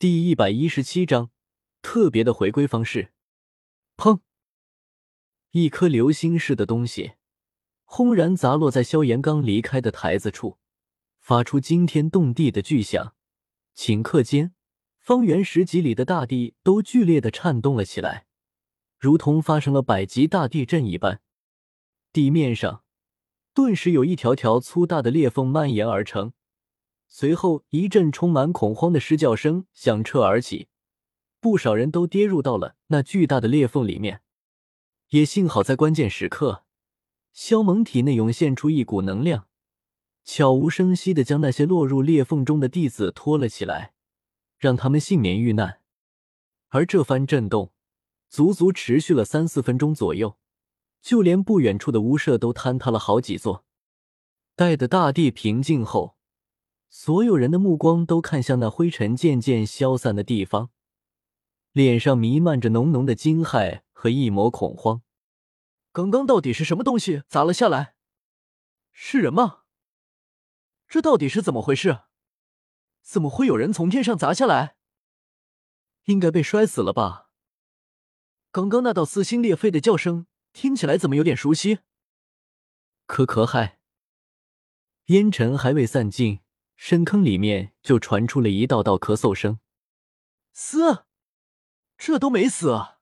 第一百一十七章特别的回归方式。砰！一颗流星似的东西轰然砸落在萧炎刚离开的台子处，发出惊天动地的巨响。顷刻间，方圆十几里的大地都剧烈的颤动了起来，如同发生了百级大地震一般。地面上顿时有一条条粗大的裂缝蔓延而成。随后，一阵充满恐慌的狮叫声响彻而起，不少人都跌入到了那巨大的裂缝里面。也幸好在关键时刻，萧猛体内涌现出一股能量，悄无声息的将那些落入裂缝中的弟子拖了起来，让他们幸免遇难。而这番震动足足持续了三四分钟左右，就连不远处的屋舍都坍塌了好几座。待得大地平静后。所有人的目光都看向那灰尘渐渐消散的地方，脸上弥漫着浓浓的惊骇和一抹恐慌。刚刚到底是什么东西砸了下来？是人吗？这到底是怎么回事？怎么会有人从天上砸下来？应该被摔死了吧？刚刚那道撕心裂肺的叫声听起来怎么有点熟悉？可可嗨！烟尘还未散尽。深坑里面就传出了一道道咳嗽声。嘶，这都没死啊！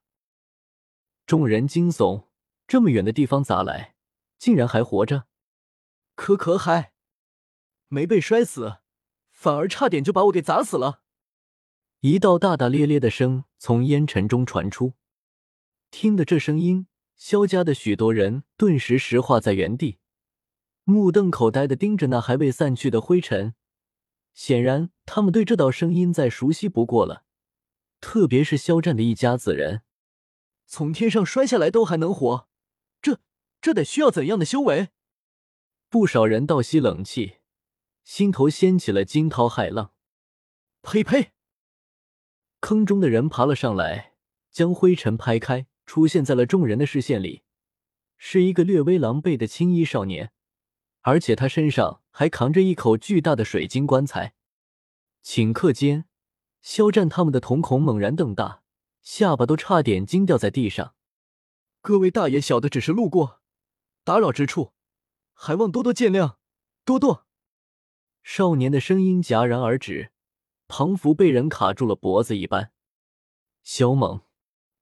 众人惊悚，这么远的地方砸来，竟然还活着。可可还没被摔死，反而差点就把我给砸死了。一道大大咧咧的声从烟尘中传出，听得这声音，萧家的许多人顿时石化在原地，目瞪口呆的盯着那还未散去的灰尘。显然，他们对这道声音再熟悉不过了，特别是肖战的一家子人，从天上摔下来都还能活，这这得需要怎样的修为？不少人倒吸冷气，心头掀起了惊涛骇浪。呸呸！坑中的人爬了上来，将灰尘拍开，出现在了众人的视线里，是一个略微狼狈的青衣少年。而且他身上还扛着一口巨大的水晶棺材，顷刻间，肖战他们的瞳孔猛然瞪大，下巴都差点惊掉在地上。各位大爷小的只是路过，打扰之处，还望多多见谅，多多。少年的声音戛然而止，仿佛被人卡住了脖子一般。肖猛，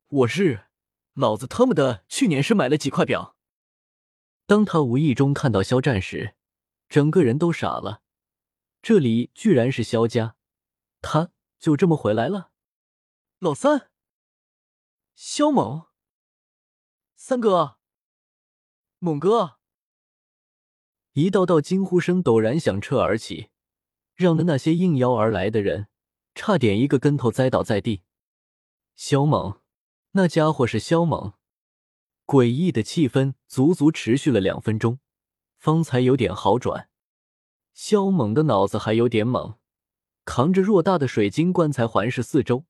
我是，老子他妈的去年是买了几块表。当他无意中看到肖战时，整个人都傻了。这里居然是肖家，他就这么回来了。老三，肖猛，三哥，猛哥，一道道惊呼声陡然响彻而起，让的那些应邀而来的人差点一个跟头栽倒在地。肖猛，那家伙是肖猛。诡异的气氛足足持续了两分钟，方才有点好转。萧猛的脑子还有点懵，扛着偌大的水晶棺材环视四周，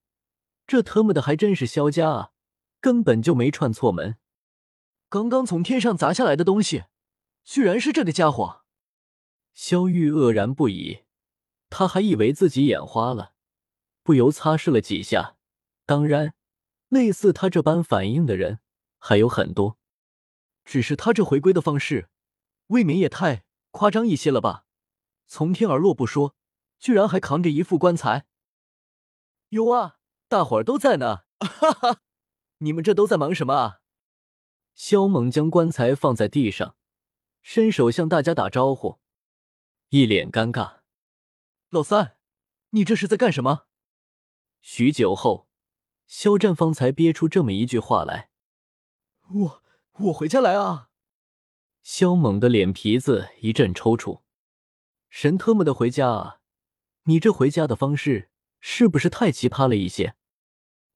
这他妈的还真是萧家啊，根本就没串错门。刚刚从天上砸下来的东西，居然是这个家伙！萧玉愕然不已，他还以为自己眼花了，不由擦拭了几下。当然，类似他这般反应的人。还有很多，只是他这回归的方式，未免也太夸张一些了吧？从天而落不说，居然还扛着一副棺材。有啊，大伙儿都在呢，哈哈！你们这都在忙什么啊？萧猛将棺材放在地上，伸手向大家打招呼，一脸尴尬。老三，你这是在干什么？许久后，肖战方才憋出这么一句话来。我我回家来啊！萧猛的脸皮子一阵抽搐，神特么的回家啊！你这回家的方式是不是太奇葩了一些？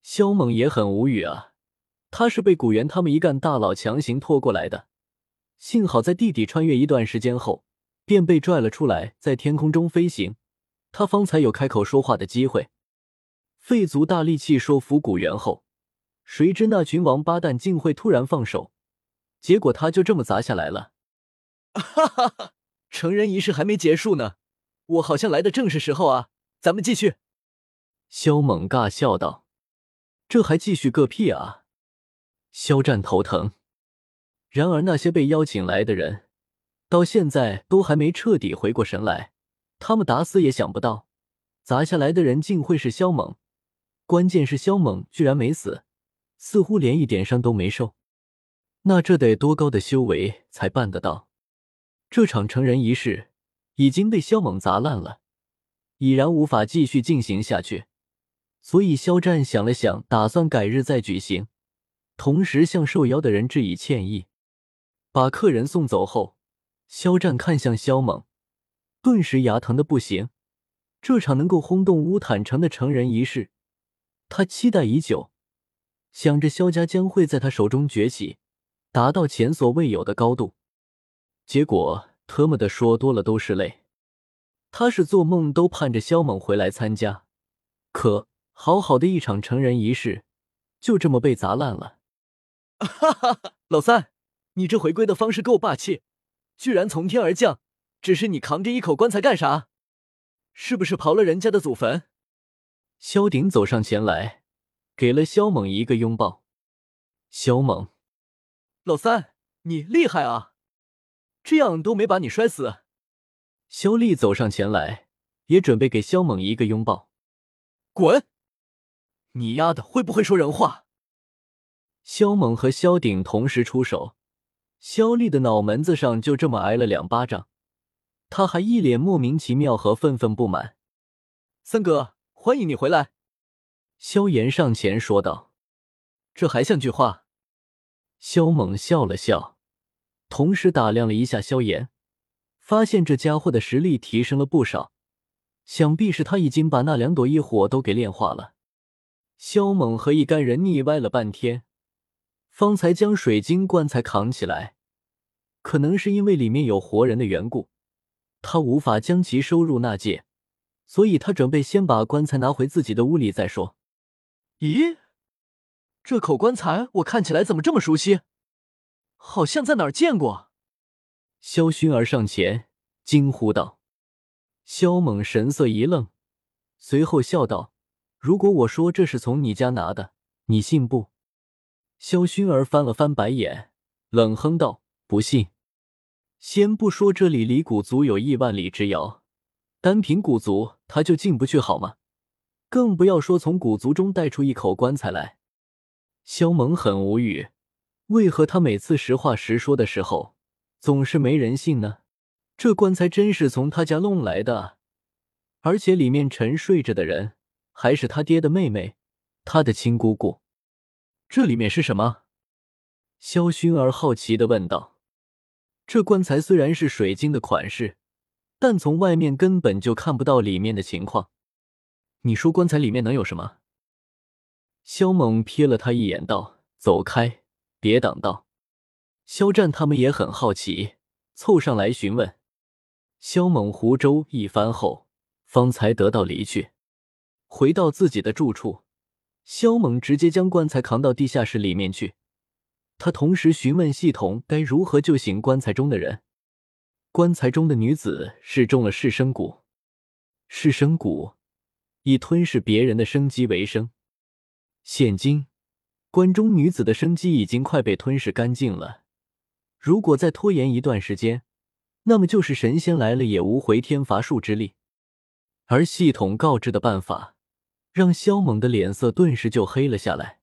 萧猛也很无语啊，他是被古元他们一干大佬强行拖过来的，幸好在地底穿越一段时间后，便被拽了出来，在天空中飞行，他方才有开口说话的机会，费足大力气说服古元后。谁知那群王八蛋竟会突然放手，结果他就这么砸下来了。哈哈哈！成人仪式还没结束呢，我好像来的正是时候啊！咱们继续。萧猛尬笑道：“这还继续个屁啊！”肖战头疼。然而那些被邀请来的人，到现在都还没彻底回过神来。他们打死也想不到，砸下来的人竟会是萧猛。关键是萧猛居然没死，似乎连一点伤都没受。那这得多高的修为才办得到？这场成人仪式已经被萧猛砸烂了，已然无法继续进行下去。所以肖战想了想，打算改日再举行，同时向受邀的人致以歉意。把客人送走后，肖战看向萧猛，顿时牙疼的不行。这场能够轰动乌坦城的成人仪式，他期待已久，想着萧家将会在他手中崛起。达到前所未有的高度，结果特么的说多了都是泪。他是做梦都盼着萧猛回来参加，可好好的一场成人仪式就这么被砸烂了。哈哈哈，老三，你这回归的方式够霸气，居然从天而降，只是你扛着一口棺材干啥？是不是刨了人家的祖坟？萧鼎走上前来，给了萧猛一个拥抱。萧猛。老三，你厉害啊！这样都没把你摔死。肖丽走上前来，也准备给肖猛一个拥抱。滚！你丫的会不会说人话？肖猛和萧鼎同时出手，肖丽的脑门子上就这么挨了两巴掌，他还一脸莫名其妙和愤愤不满。三哥，欢迎你回来。萧炎上前说道：“这还像句话？”萧猛笑了笑，同时打量了一下萧炎，发现这家伙的实力提升了不少，想必是他已经把那两朵异火都给炼化了。萧猛和一干人腻歪了半天，方才将水晶棺材扛起来。可能是因为里面有活人的缘故，他无法将其收入纳戒，所以他准备先把棺材拿回自己的屋里再说。咦？这口棺材我看起来怎么这么熟悉？好像在哪儿见过。萧薰儿上前惊呼道。萧猛神色一愣，随后笑道：“如果我说这是从你家拿的，你信不？”萧薰儿翻了翻白眼，冷哼道：“不信。先不说这里离古族有亿万里之遥，单凭古族他就进不去好吗？更不要说从古族中带出一口棺材来。”萧猛很无语，为何他每次实话实说的时候，总是没人信呢？这棺材真是从他家弄来的，而且里面沉睡着的人还是他爹的妹妹，他的亲姑姑。这里面是什么？萧薰儿好奇的问道。这棺材虽然是水晶的款式，但从外面根本就看不到里面的情况。你说棺材里面能有什么？萧猛瞥了他一眼，道：“走开，别挡道。”肖战他们也很好奇，凑上来询问。萧猛湖州一番后，方才得到离去。回到自己的住处，萧猛直接将棺材扛到地下室里面去。他同时询问系统该如何救醒棺材中的人。棺材中的女子是中了噬生蛊，噬生蛊以吞噬别人的生机为生。现今，关中女子的生机已经快被吞噬干净了。如果再拖延一段时间，那么就是神仙来了也无回天乏术之力。而系统告知的办法，让萧猛的脸色顿时就黑了下来。